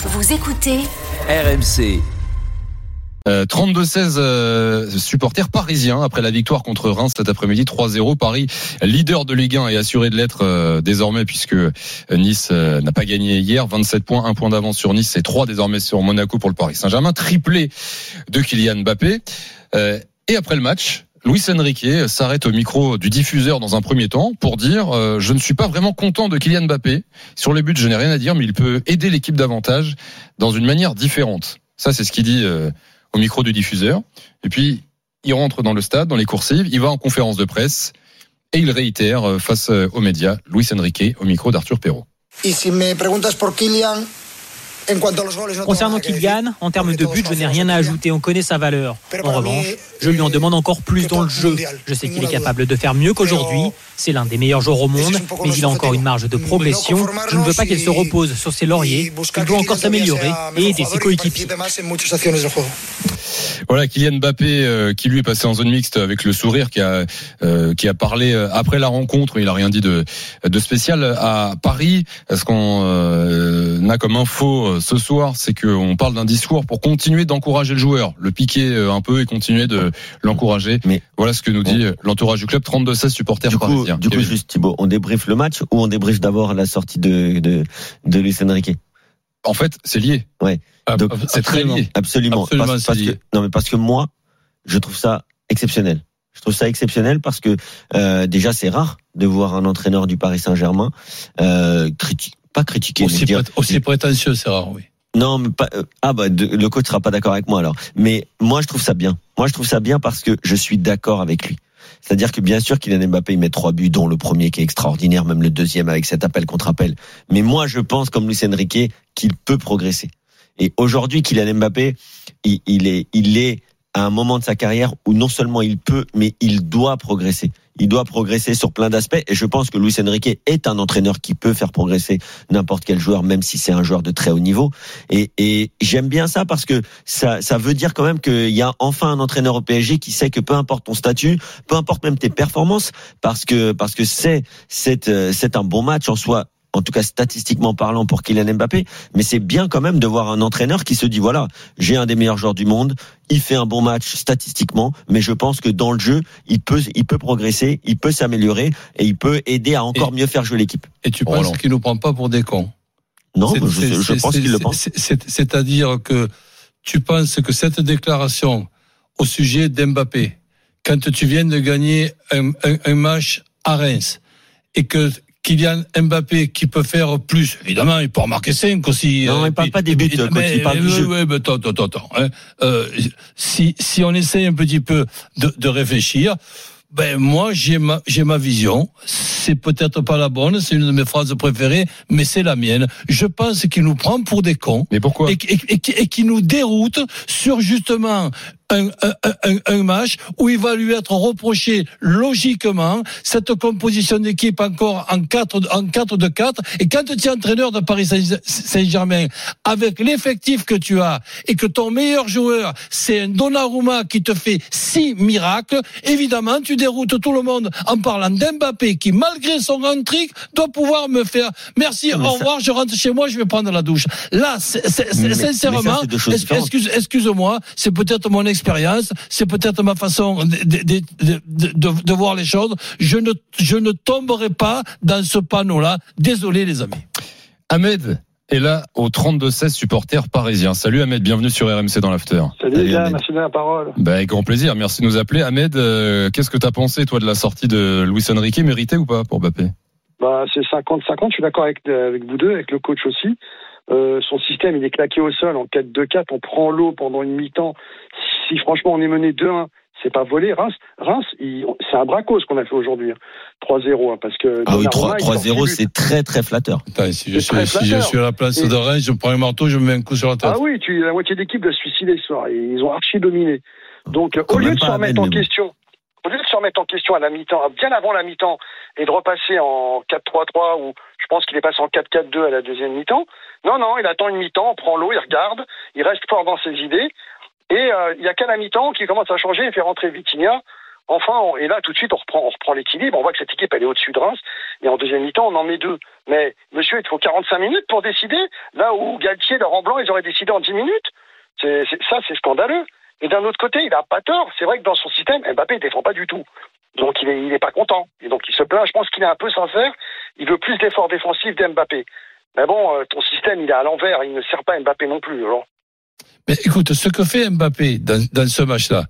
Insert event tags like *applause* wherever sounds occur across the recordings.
Vous écoutez RMC. Euh, 32-16 euh, supporters parisiens après la victoire contre Reims cet après-midi 3-0. Paris, leader de Ligue 1 et assuré de l'être euh, désormais puisque Nice euh, n'a pas gagné hier. 27 points, un point d'avance sur Nice et 3 désormais sur Monaco pour le Paris Saint-Germain. Triplé de Kylian Mbappé. Euh, et après le match, Luis Enrique s'arrête au micro du diffuseur dans un premier temps pour dire euh, je ne suis pas vraiment content de Kylian Mbappé. Sur les buts, je n'ai rien à dire, mais il peut aider l'équipe davantage dans une manière différente. Ça, c'est ce qu'il dit euh, au micro du diffuseur. Et puis, il rentre dans le stade, dans les coursives, il va en conférence de presse et il réitère euh, face aux médias Luis Enrique au micro d'Arthur Perrault. Y si me preguntas por Kylian, Concernant Kylian, en termes de but, je n'ai rien à ajouter. On connaît sa valeur. En revanche, je lui en demande encore plus dans le jeu. Je sais qu'il est capable de faire mieux qu'aujourd'hui. C'est l'un des meilleurs joueurs au monde, mais il a encore une marge de progression. Je ne veux pas qu'il se repose sur ses lauriers. Il doit encore s'améliorer et aider ses coéquipiers. Voilà Kylian Mbappé euh, qui lui est passé en zone mixte avec le sourire qui a euh, qui a parlé euh, après la rencontre. Il a rien dit de de spécial à Paris. Ce qu'on euh, a comme info euh, ce soir, c'est qu'on parle d'un discours pour continuer d'encourager le joueur, le piquer euh, un peu et continuer de l'encourager. Mais- voilà ce que nous dit l'entourage du club 32-16 supporters Du coup, du coup, Kevin. juste Thibaut, on débriefe le match ou on débriefe d'abord la sortie de de, de Luis Enrique? En fait, c'est lié. Ouais. Donc, C'est très lié. Absolument. Absolument, parce, c'est parce lié. que, non, mais parce que moi, je trouve ça exceptionnel. Je trouve ça exceptionnel parce que euh, déjà c'est rare de voir un entraîneur du Paris Saint-Germain euh, criti- pas critiquer, Aussi, dire- prét- aussi prétentieux, c'est rare, oui. non, mais pas, euh, ah bah de- le coach sera pas d'accord avec moi alors. Mais moi je trouve ça bien. Moi je trouve ça bien parce que je suis d'accord avec lui. C'est-à-dire que bien sûr Kylian Mbappé il met trois buts, dont le premier qui est extraordinaire, même le deuxième avec cet appel contre appel. Mais moi je pense comme Luis Enrique qu'il peut progresser. Et aujourd'hui Kylian Mbappé, il, il est, il est à un moment de sa carrière où non seulement il peut, mais il doit progresser. Il doit progresser sur plein d'aspects. Et je pense que Luis Enrique est un entraîneur qui peut faire progresser n'importe quel joueur, même si c'est un joueur de très haut niveau. Et, et j'aime bien ça parce que ça, ça veut dire quand même qu'il y a enfin un entraîneur au PSG qui sait que peu importe ton statut, peu importe même tes performances, parce que parce que c'est c'est euh, c'est un bon match en soi. En tout cas, statistiquement parlant pour Kylian Mbappé, mais c'est bien quand même de voir un entraîneur qui se dit voilà, j'ai un des meilleurs joueurs du monde, il fait un bon match statistiquement, mais je pense que dans le jeu, il peut, il peut progresser, il peut s'améliorer et il peut aider à encore mieux faire jouer l'équipe. Et tu Roland. penses qu'il nous prend pas pour des cons? Non, je, je pense qu'il le pense. c'est- c'est- C'est-à-dire que tu penses que cette déclaration au sujet d'Mbappé, quand tu viens de gagner un, un- un match à Reims, et que Kylian Mbappé qui peut faire plus, évidemment, il peut en marquer 5 aussi. Non, euh, il parle pas des buts, mais- coach, il parle du mais- jeu. ouais, mais attends, attends, attends. hein. Euh, si, si on essaye un petit peu de, de réfléchir, ben moi j'ai ma j'ai ma vision. C'est peut-être pas la bonne, c'est une de mes phrases préférées, mais c'est la mienne. Je pense qu'il nous prend pour des cons Mais pourquoi et, et, et qui nous déroute sur justement un, un, un, un match où il va lui être reproché logiquement cette composition d'équipe encore en 4 en 4 de 4 et quand tu es entraîneur de Paris Saint- Saint-Germain avec l'effectif que tu as et que ton meilleur joueur c'est un Donnarumma qui te fait six miracles évidemment tu déroutes tout le monde en parlant d'Mbappé qui malgré son entrique doit pouvoir me faire merci Mais au ça- revoir je rentre chez moi je vais prendre la douche. Là c'est- c'est- c'est- Mais- mais ça, sincèrement c'est excuse, excuse-moi, c'est peut-être mon expérience, c'est peut-être ma façon de, de, de, de- de voir les choses. Je ne, je ne tomberai pas dans ce panneau-là. Désolé, les amis. Ahmed est là au 32-16 supporters parisiens. Salut Ahmed, bienvenue sur RMC dans l'after. Salut, les gars, merci de la parole. Bah, avec grand plaisir, merci de nous appeler. Ahmed, euh, qu'est-ce que t'as pensé toi de la sortie de Luis Enrique, méritée ou pas pour Mbappé? Bah, c'est 50-50, je suis d'accord avec, avec vous deux, avec le coach aussi. Euh, son système, il est claqué au sol en 4-2-4, on prend l'eau pendant une mi-temps. Si, franchement on est mené 2-1, c'est pas volé. Reims, Reims c'est un braco ce qu'on a fait aujourd'hui. hein. 3-0, hein, parce que Ah oui, Donnarumma, 3 il sort 3-0, six buts. c'est très très flatteur. Attends, si je, suis, si je flatteur. suis à la place Et- de Rennes, je prends un marteau, je me mets un coup sur la tête. Ah oui, tu, la moitié d'équipe doit se suicider ce soir. Et Ils ont archi dominé. Donc, euh, Quand au lieu de se remettre en question, au lieu de se remettre en question à la mi-temps, bien avant la mi-temps, et de repasser en 4-3-3 ou je pense qu'il est passé en 4-4-2 à la deuxième mi-temps. Non, non, il attend une mi-temps, prend l'eau, il regarde, il reste fort dans ses idées. Et euh, il y a qu'à la mi-temps qui commence à changer et fait rentrer Vitinha. Enfin, on- et là, tout de suite, on reprend, on reprend l'équilibre. On voit que cette équipe, elle est au-dessus de Reims. Et en deuxième mi-temps, on en met deux. Mais monsieur, il faut 45 minutes pour décider, là où Galtier, Laurent Blanc, ils auraient décidé en 10 minutes. C'est, ça, c'est scandaleux. Et d'un autre côté, il a pas tort. C'est vrai que dans son système, Mbappé ne défend pas du tout. Donc il est, il est pas content. Et donc il se plaint. Je pense qu'il est un peu sincère. Il veut plus d'efforts défensifs d'Mbappé. Mais bon, euh, ton système, il est à l'envers. Il ne sert pas Mbappé non plus. Alors. Mais écoute, ce que fait Mbappé dans, dans ce match-là,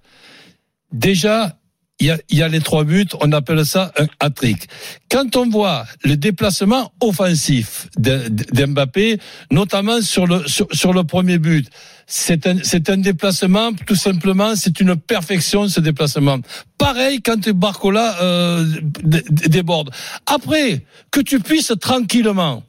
déjà, il y a, y a les trois buts, on appelle ça un hat-trick. Quand on voit le déplacement offensif d'Mbappé, notamment sur le, sur, sur le premier but, c'est un, c'est un déplacement, tout simplement, c'est une perfection ce déplacement. Pareil quand Barcola euh, dé- dé- déborde. Après, que tu puisses tranquillement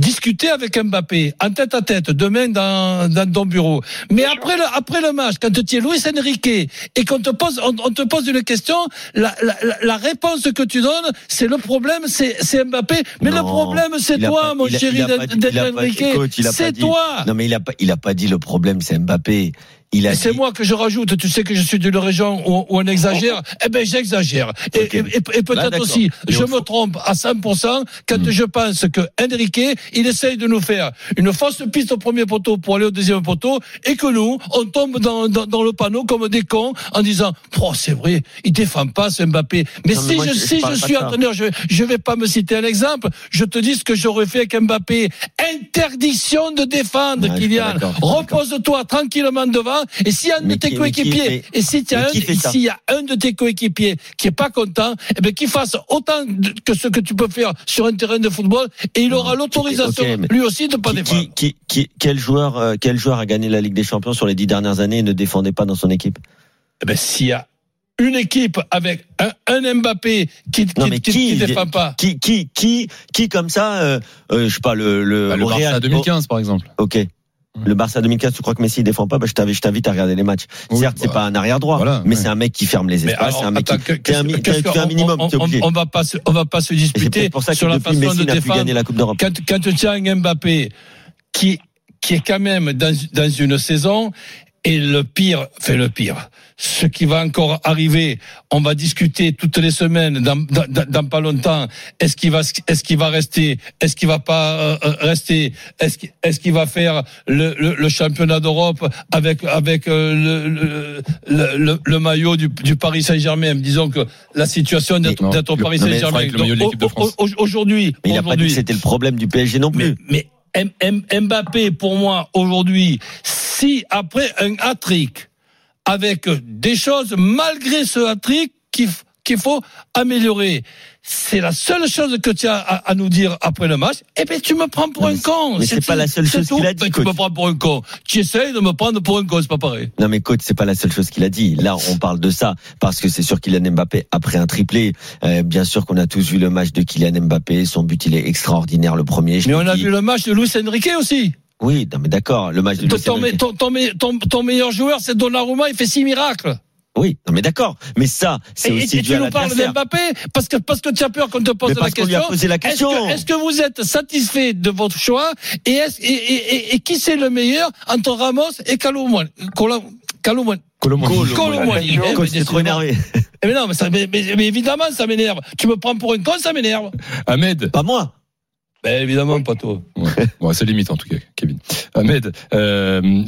discuter avec Mbappé en tête à tête demain dans, dans ton bureau. Mais après le, après le match, quand tu es Luis Enrique et qu'on te pose, on, on te pose une question, la, la, la- réponse que tu donnes, c'est le problème, c'est, c'est Mbappé. Mais le problème, c'est toi, pas- mon il a- chéri Enrique. C'est toi. Non, mais il a pas, il a pas dit le problème, c'est Mbappé. Il a C'est dit- moi que je rajoute. Tu sais que je suis d'une région où, où on exagère. Eh ben, j'exagère. Et, Ok. et- et- et Là, peut-être aussi, Mais je me trompe à 100% quand je pense que Enrique, il essaye de nous faire une fausse piste au premier poteau pour aller au deuxième poteau et que nous, on tombe dans, dans, dans le panneau comme des cons en disant, oh, c'est vrai, il défend pas ce Mbappé. Mais Non, mais si moi, je, si je suis entraîneur, je, je vais pas me citer un exemple. Je te dis ce que j'aurais fait avec Mbappé. Interdiction de défendre, Ouais, Kylian. Repose-toi tranquillement devant et si un de tes coéquipiers et s'il y a un de tes coéquipiers qui est pas content, eh ben qu'il fasse autant de- que ce que tu peux faire sur un terrain de football et il aura l'autorisation lui aussi de pas qui, défendre. qui, quel joueur, euh, quel joueur a gagné la Ligue des Champions sur les dix dernières années et ne défendait pas dans son équipe Eh ben s'il y a une équipe avec un, un Mbappé qui mais qui- qui- qui défend pas. Qui, qui, qui, qui comme ça, euh, euh, je sais pas le le, Bah, le au Barça Real- 2015, par exemple. ok. Le Barça 2015, tu crois que Messi défend pas? Bah, Je t'invite, à regarder les matchs. Oui, Certes, c'est bah, pas un arrière droit, voilà, mais ouais. c'est un mec qui ferme les espaces. C'est un mec qui, t'es un, un minimum. on, on- va pas se, on va pas se c'est disputer peut-être pour ça que sur la façon Messi de plus défendre. la Coupe d'Europe. quand, quand tu as un Mbappé qui, qui est quand même dans, dans une saison, et le pire, fait le pire, ce qui va encore arriver, on va discuter toutes les semaines, dans, dans, dans- pas longtemps, est-ce qu'il va, est-ce qu'il va rester, est-ce qu'il va pas euh, euh, rester, est-ce qu'il, est-ce qu'il va faire le, le, le championnat d'Europe avec, avec euh, le, le, le, le- le maillot du, du Paris Saint-Germain? Disons que la situation d'être, au Paris mais Saint-Germain. Aujourd'hui, Mais il a pas dit aujourd'hui, que c'était le problème du PSG non mais, plus. mais M- Mbappé, pour moi, aujourd'hui, si après un hat-trick, avec des choses, malgré ce hat-trick, qu'il f- qu'il faut améliorer, c'est la seule chose que tu as à, à nous dire après le match, eh ben tu me prends pour Non, un con. mais c'est pas la seule chose qu'il a dit, Ben, tu me prends pour un con. Tu essayes de me prendre pour un con, c'est pas pareil. Non mais coach, c'est pas la seule chose qu'il a dit. Là, on parle de ça parce que c'est sûr Kylian Mbappé après un triplé. euh, bien sûr qu'on a tous vu le match de Kylian Mbappé. Son but, il est extraordinaire, le premier. je Mais on a vu le match de Luis Enrique aussi. Oui, non mais d'accord. Le match de Luis Enrique. ton, ton, ton- ton meilleur joueur, c'est Donnarumma, il fait six miracles. Oui, non mais d'accord. Mais ça, c'est aussi et dû tu à nous parles d'Mbappé parce que parce que tu as peur qu'on te pose Mais la parce qu'on lui a question. posé la Est-ce question. que, est-ce que vous êtes satisfait de votre choix et, est-ce- et, et, et, et qui c'est le meilleur entre Ramos et. Eh, Coach, mais t'es trop énervé. Eh, Mais non, mais, ça, mais, mais- mais évidemment, ça m'énerve. Tu me prends pour un con, ça m'énerve. Ahmed. Pas moi. Ben évidemment, pas toi. Ouais. *laughs* Bon, c'est limite en tout cas, Kevin. Ahmed, euh,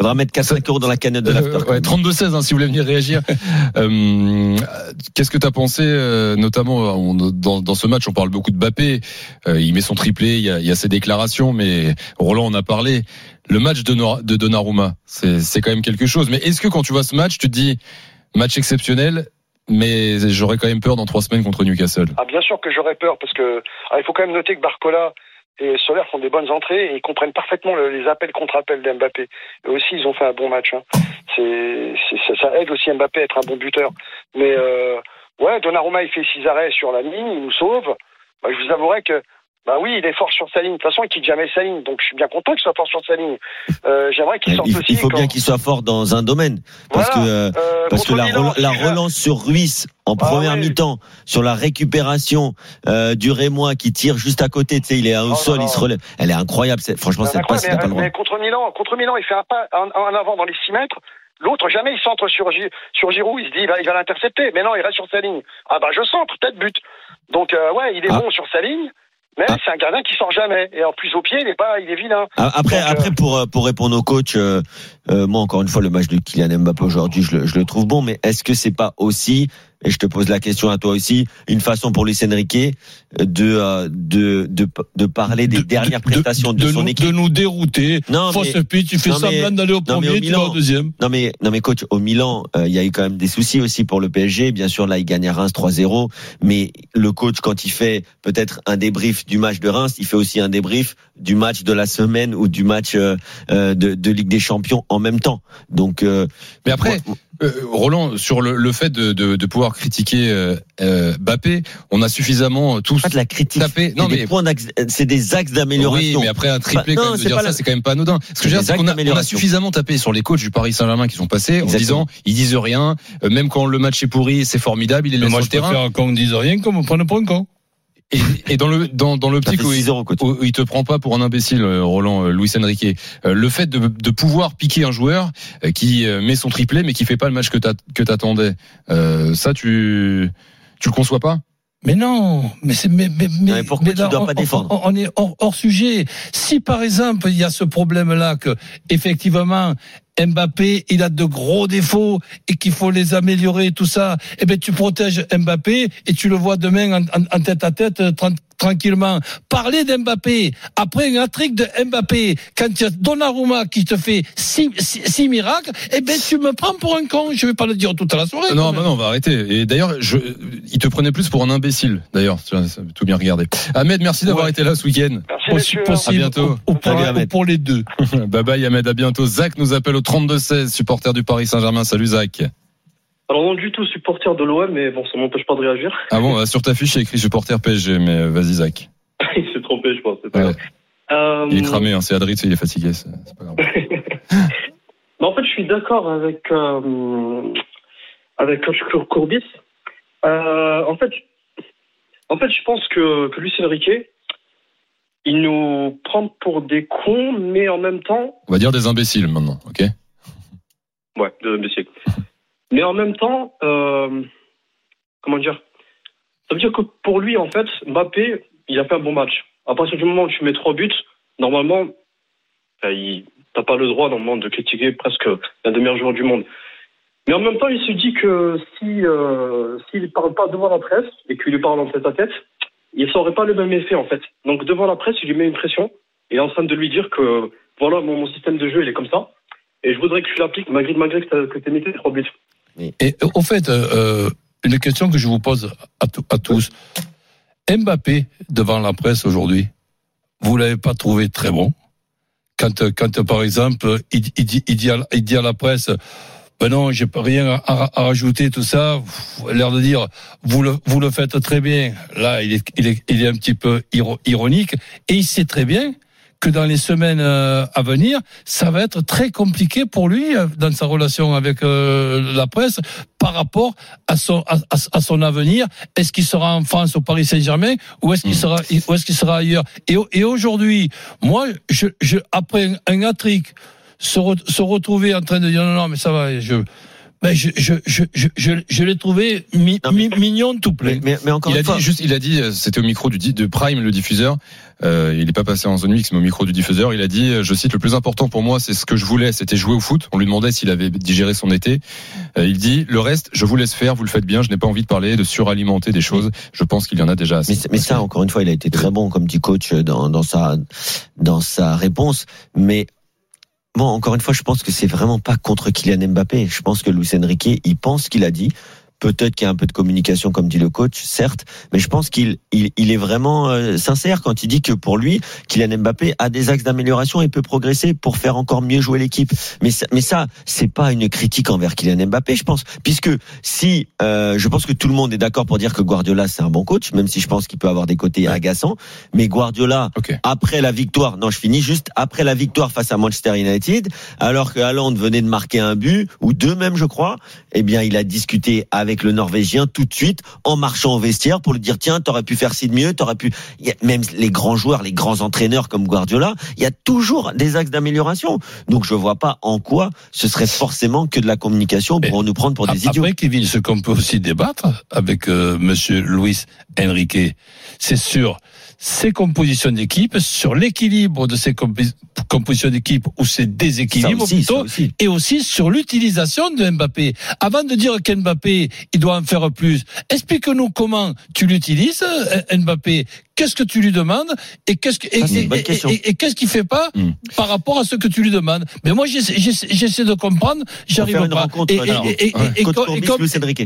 Faudra mettre 4-5 euros dans la cagnotte de l'after. Euh, ouais, 32-16, hein, si vous voulez venir réagir. *laughs* Euh, Qu'est-ce que tu as pensé, euh, notamment on- dans, dans ce match, on parle beaucoup de Bappé, euh, il met son triplé, il y a, il y a ses déclarations, mais Roland en a parlé. Le match de, Nor- de Donnarumma, c'est c'est quand même quelque chose. Mais est-ce que quand tu vois ce match, tu te dis, match exceptionnel, mais j'aurais quand même peur dans trois semaines contre Newcastle? Ah, bien sûr que j'aurais peur parce que ah, il faut quand même noter que Barcola et Soler font des bonnes entrées et ils comprennent parfaitement le- les appels contre-appels d'Mbappé. Eux aussi, ils ont fait un bon match. Hein. C'est, ça, ça aide aussi Mbappé à être un bon buteur. Mais euh, ouais, Donnarumma, il fait six arrêts sur la ligne, il nous sauve. Bah, je vous avouerai que bah oui, il est fort sur sa ligne. De toute façon, il quitte jamais sa ligne, donc je suis bien content qu'il soit fort sur sa ligne. Euh, j'aimerais qu'il sorte Il, aussi. il faut quand- bien qu'il soit fort dans un domaine. Parce Voilà. que, euh, Euh, parce que la, Milan, la il relance sur Ruiz en Ah première mi-temps, sur la récupération euh, du Rémois qui tire juste à côté, tu sais, il est au Oh sol, là il se relève. Elle est incroyable. Franchement, cette passe, il mais, n'a pas le droit. mais contre Milan, contre Milan, il fait un pas en, avant dans les 6 mètres. L'autre, jamais il centre sur, Gi- sur Giroud. Il se dit, il va, il va l'intercepter. Mais non, il reste sur sa ligne. Ah bah, je centre, tête but. Donc, euh, ouais, il est Ah. bon sur sa ligne. Mais Ah. c'est un gardien qui sort jamais. Et en plus au pied, il est pas, il est vilain. Ah, Après, Donc, euh, après pour euh, pour répondre au coach, euh, euh, moi encore une fois le match de Kylian Mbappé aujourd'hui, je le, je le trouve bon, mais est-ce que c'est pas aussi et je te pose la question à toi aussi, une façon pour Luis Enrique de euh, de de, de parler des De- dernières de- prestations de, son nous, équipe. de nous dérouter. Non, Fausse mais- pitch, tu fais non, mais- semblant d'aller au non, mais au premier, tu vas au deuxième. Non mais non mais coach au Milan, euh, il y a eu quand même des soucis aussi pour le PSG. Bien sûr là il gagne à Reims 3-0, mais le coach quand il fait peut-être un débrief du match de Reims, il fait aussi un débrief du match de la semaine ou du match euh, euh, de, de Ligue des Champions en même temps. Donc euh, Mais après, moi- Euh, Roland, sur le, le fait de, de, de pouvoir critiquer euh, euh, Bappé, on a suffisamment tous pas de la critique. tapé. C'est Non des mais c'est des axes oui, d'amélioration. mais après un triplé, Bah, quand non, de c'est dire ça, la- c'est quand même pas anodin. Ce que je veux dire, c'est qu'on a, on a suffisamment tapé sur les coachs du Paris Saint-Germain qui sont passés en disant ils disent rien, euh, même quand le match est pourri, c'est formidable, ils les Mais laissent moi, sur je le terrain. préfère qu'on dise rien qu'on me prenne pour un con. Et, et dans le dans, dans l'optique où 6 il, euros coach. où il te prend pas pour un imbécile, euh, Roland euh, Luis Enrique. Euh, le fait de, de pouvoir piquer un joueur euh, qui euh, met son triplé mais qui fait pas le match que que t'attendais, euh, ça tu tu le conçois pas? Mais non, mais c'est mais mais mais, mais pourquoi tu là, dois on, pas défendre? on, on est hors, hors sujet. Si par exemple il y a ce problème-là que effectivement Mbappé il a de gros défauts et qu'il faut les améliorer tout ça, eh ben tu protèges Mbappé et tu le vois demain en, tête à tête tranquillement. Parler d'Mbappé après un trick de Mbappé quand il y a Donnarumma qui te fait six, six, six miracles, eh ben tu me prends pour un con. Je vais pas le dire toute la soirée. Non, bah non, on va arrêter. Et d'ailleurs, je, il te prenait plus pour un imbécile. D'ailleurs, tu vois, ça, tout bien regardé. Ahmed, merci d'avoir Ouais. été là ce week-end. Merci possible, À bientôt. Ou, ou pour, pour les deux. *laughs* bye bye Ahmed, à bientôt. Zach nous appelle au 32-16, supporter du Paris Saint-Germain. Salut Zach. Alors non du tout supporter de l'OM, mais bon, ça m'empêche pas de réagir. Ah bon, bah, sur ta fiche, il y a écrit supporter PSG, mais euh, vas-y Zach. *laughs* il s'est trompé, je pense. c'est Ouais. Euh, Il est cramé, hein, c'est Adrit, il est fatigué, c'est c'est pas grave. mais *laughs* en fait, je suis d'accord avec euh, avec coach Cour- Courbis. Euh, en fait, en fait, je pense que que Lucien Riquet, il nous prend pour des cons, mais en même temps, On va dire des imbéciles maintenant, ok? Ouais, de imbécile. *laughs* Mais en même temps, euh, comment dire Ça veut dire que pour lui, en fait, Mbappé, il a fait un bon match. À partir du moment où tu mets trois buts, normalement, euh, il t'as pas le droit normalement de critiquer presque l'un des meilleurs joueurs du monde. Mais en même temps, il se dit que si euh, s'il parle pas devant la presse et qu'il lui parle en tête à tête, il n'aurait pas le même effet en fait. Donc devant la presse, il lui met une pression. Il est en train de lui dire que voilà, mon, mon système de jeu, il est comme ça. Et je voudrais que tu l'appliques malgré, malgré que tu aies mis tes trois buts. Et euh, au fait, euh, euh, une question que je vous pose à, tou- à tous. Mbappé, devant la presse aujourd'hui, vous l'avez pas trouvé très bon quand, quand par exemple, il, dit, à, la presse, ben non, j'ai pas rien à, rajouter, tout ça, l'air de dire, vous le, faites très bien. Là, il est, un petit peu iro- ironique, et il sait très bien que dans les semaines euh, à venir, ça va être très compliqué pour lui euh, dans sa relation avec euh, la presse par rapport à son à, à- son avenir. Est-ce qu'il sera en France au Paris Saint-Germain ou est-ce qu'il Mm. sera ou est-ce qu'il sera ailleurs? Et, et aujourd'hui, moi, je, je après un, un se, re- se retrouver en train de dire non non mais ça va, je ben je je je je, je, je l'ai trouvé mi- mi- mignon tout plein. Mais, mais, mais encore Il a une fois, dit juste, il a dit, euh, c'était au micro du de Prime, le diffuseur. Euh, il n'est pas passé en zone mix, mais au micro du diffuseur, il a dit, euh, je cite, le plus important pour moi, c'est ce que je voulais, c'était jouer au foot. On lui demandait s'il avait digéré son été. Euh, il dit, le reste, je vous laisse faire, vous le faites bien. Je n'ai pas envie de parler, de suralimenter des choses. Je pense qu'il y en a déjà assez. Mais, mais ça, encore une fois, il a été très bon comme dit coach dans, dans sa dans sa réponse. Mais bon, encore une fois, je pense que c'est vraiment pas contre Kylian Mbappé. Je pense que Luis Enrique, il pense qu'il a dit. Peut-être qu'il y a un peu de communication, comme dit le coach, certes, mais je pense qu'il il, il est vraiment euh, sincère quand il dit que pour lui, Kylian Mbappé a des axes d'amélioration et peut progresser pour faire encore mieux jouer l'équipe. Mais ça, mais ça, c'est pas une critique envers Kylian Mbappé, je pense, puisque si, euh, je pense que tout le monde est d'accord pour dire que Guardiola c'est un bon coach, même si je pense qu'il peut avoir des côtés agaçants. Mais Guardiola, après la victoire, non, je finis juste après la victoire face à Manchester United, alors que Haaland venait de marquer un but ou deux même, je crois. Eh bien, il a discuté avec le Norvégien tout de suite en marchant au vestiaire pour lui dire tiens, t'aurais pu faire ci de mieux, t'aurais pu. Il y a même les grands joueurs, les grands entraîneurs comme Guardiola, il y a toujours des axes d'amélioration. Donc, je vois pas en quoi ce serait forcément que de la communication pour nous prendre pour des idiots. Après, Kevin, ce qu'on peut aussi débattre avec euh, Monsieur Luis Enrique, c'est sûr, ses compositions d'équipe, sur l'équilibre de ses compi- compositions d'équipe ou ses déséquilibres aussi, ça plutôt, aussi. et aussi sur l'utilisation de Mbappé. Avant de dire qu'Mbappé, il doit en faire plus, explique-nous comment tu l'utilises, euh, Mbappé. Qu'est-ce que tu lui demandes et qu'est-ce que, et, qu'est-ce qu'il fait pas Hmm. par rapport à ce que tu lui demandes? Mais moi, j'essaie, de comprendre, j'arrive pas.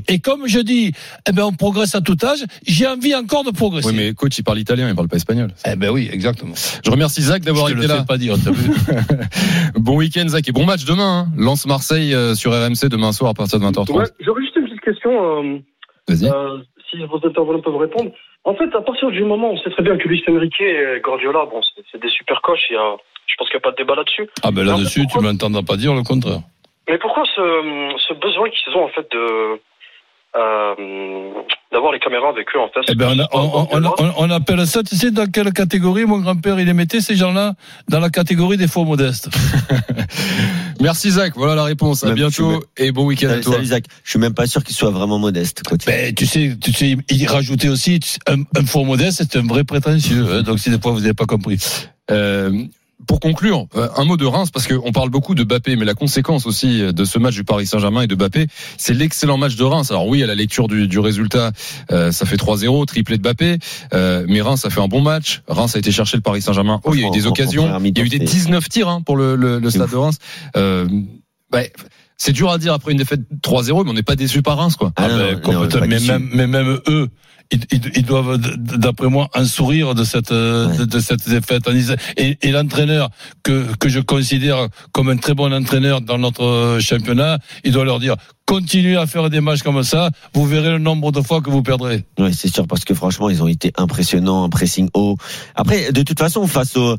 Et, comme- je dis, eh ben, on progresse à tout âge, j'ai envie encore de progresser. Oui, mais coach, il parle italien, il parle pas espagnol. Eh ben oui, exactement. Je remercie Zach d'avoir été le là. pas dire. *laughs* Bon week-end, Zach, et bon match demain. Hein. Lance Marseille euh, sur RMC demain soir à partir de 20h30. Ouais, J'aurais juste une petite question. euh, Vas-y. euh, si vos intervenants peuvent répondre. En fait, à partir du moment, on sait très bien que Luis Enrique et Guardiola, bon, c'est des super coachs. Il y a, je pense qu'il n'y a pas de débat là-dessus. Ah ben là-dessus, tu m'entendras pas dire le contraire. Mais pourquoi ce, ce besoin qu'ils ont en fait de d'avoir les caméras avec eux en fait Eh ben, on, on, on, on- on appelle ça, tu sais, dans quelle catégorie mon grand-père il les mettait ces gens-là Dans la catégorie des faux modestes. *laughs* Merci Zach, voilà la réponse. À Même, bientôt et bon week-end à Salut, toi. salut, Zach. Je suis même pas sûr qu'il soit vraiment modeste. Ben, tu sais, tu sais, il rajoutait aussi un, un faux modeste, c'est un vrai prétentieux. hein. donc si des fois vous n'avez pas compris. Euh, pour conclure, euh, un mot de Reims parce qu'on parle beaucoup de Bappé, mais la conséquence aussi de ce match du Paris Saint-Germain et de Bappé, c'est l'excellent match de Reims. Alors oui, à la lecture du, du résultat, euh, ça fait 3-0, triplé de Bappé, euh, mais Reims a fait un bon match. Reims a été chercher le Paris Saint-Germain. Oh, il y a eu des occasions, il y a eu des mi-temps, 19 tirs hein, pour le, le, stade de Reims. Euh, ouais, c'est dur à dire après une défaite 3-0, mais on n'est pas déçu par Reims, quoi. Ah, non, ben, non, non, complètement. pas mais, déçu. même, mais même eux, ils, doivent, d'après moi, en sourire de cette, euh, Ouais. de, cette défaite. Et, et l'entraîneur que, que je considère comme un très bon entraîneur dans notre euh, championnat, il doit leur dire continuez à faire des matchs comme ça, vous verrez le nombre de fois que vous perdrez. Oui, c'est sûr, parce que franchement, ils ont été impressionnants, un pressing haut. Après, de toute façon, face au,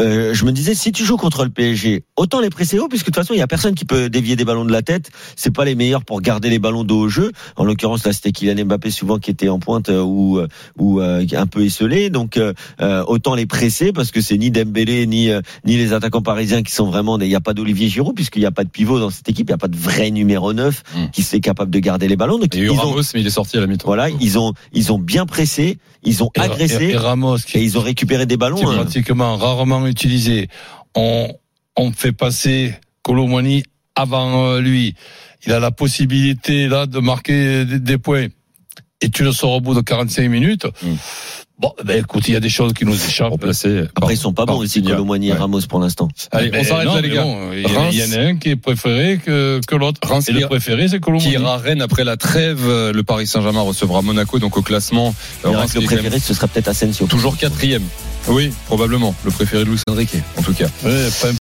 euh, je me disais, si tu joues contre le PSG, autant les presser haut, puisque de toute façon, il y a personne qui peut dévier des ballons de la tête. C'est pas les meilleurs pour garder les ballons dos au jeu. En l'occurrence, là, c'était Kylian Mbappé souvent qui était en pointe euh, ou euh, ou euh, un peu esselé. Donc, euh, euh, autant les presser parce que c'est ni Dembélé ni ni les attaquants parisiens qui sont vraiment. Il n'y a pas d'Olivier Giroud puisqu'il n'y a pas de pivot dans cette équipe. Il n'y a pas de vrai numéro 9 Mm. qui est capable de garder les ballons. Donc, eu ils ont Ramos, mais il est sorti à la mi-temps. voilà, ils ont ils ont bien pressé, ils ont Et, agressé et- et Ramos, qui et ils ont récupéré des ballons. qui est hein. pratiquement rarement utilisé. On, on fait passer Colomani avant euh, lui. Il a la possibilité là de marquer des, des points. Et tu le sors au bout de 45 minutes. Mm. Bon, ben écoute, il y a des choses qui nous échappent. Remplacé. Après ils sont pas bons ici, Colomani et. Ramos pour l'instant. Allez, Ben on s'arrête là, les gars. bon, il y, en a un qui est préféré que, que l'autre. Reims Et qui- le préféré, c'est qui Colomani. ira à Rennes après la trêve. Euh, Le Paris Saint-Germain recevra Monaco, donc au classement. Aura Reims que le qui préféré, ce sera peut-être Asensio. toujours quatrième. Oui, probablement. Le préféré de Luis Enrique, en tout cas. Ouais, pas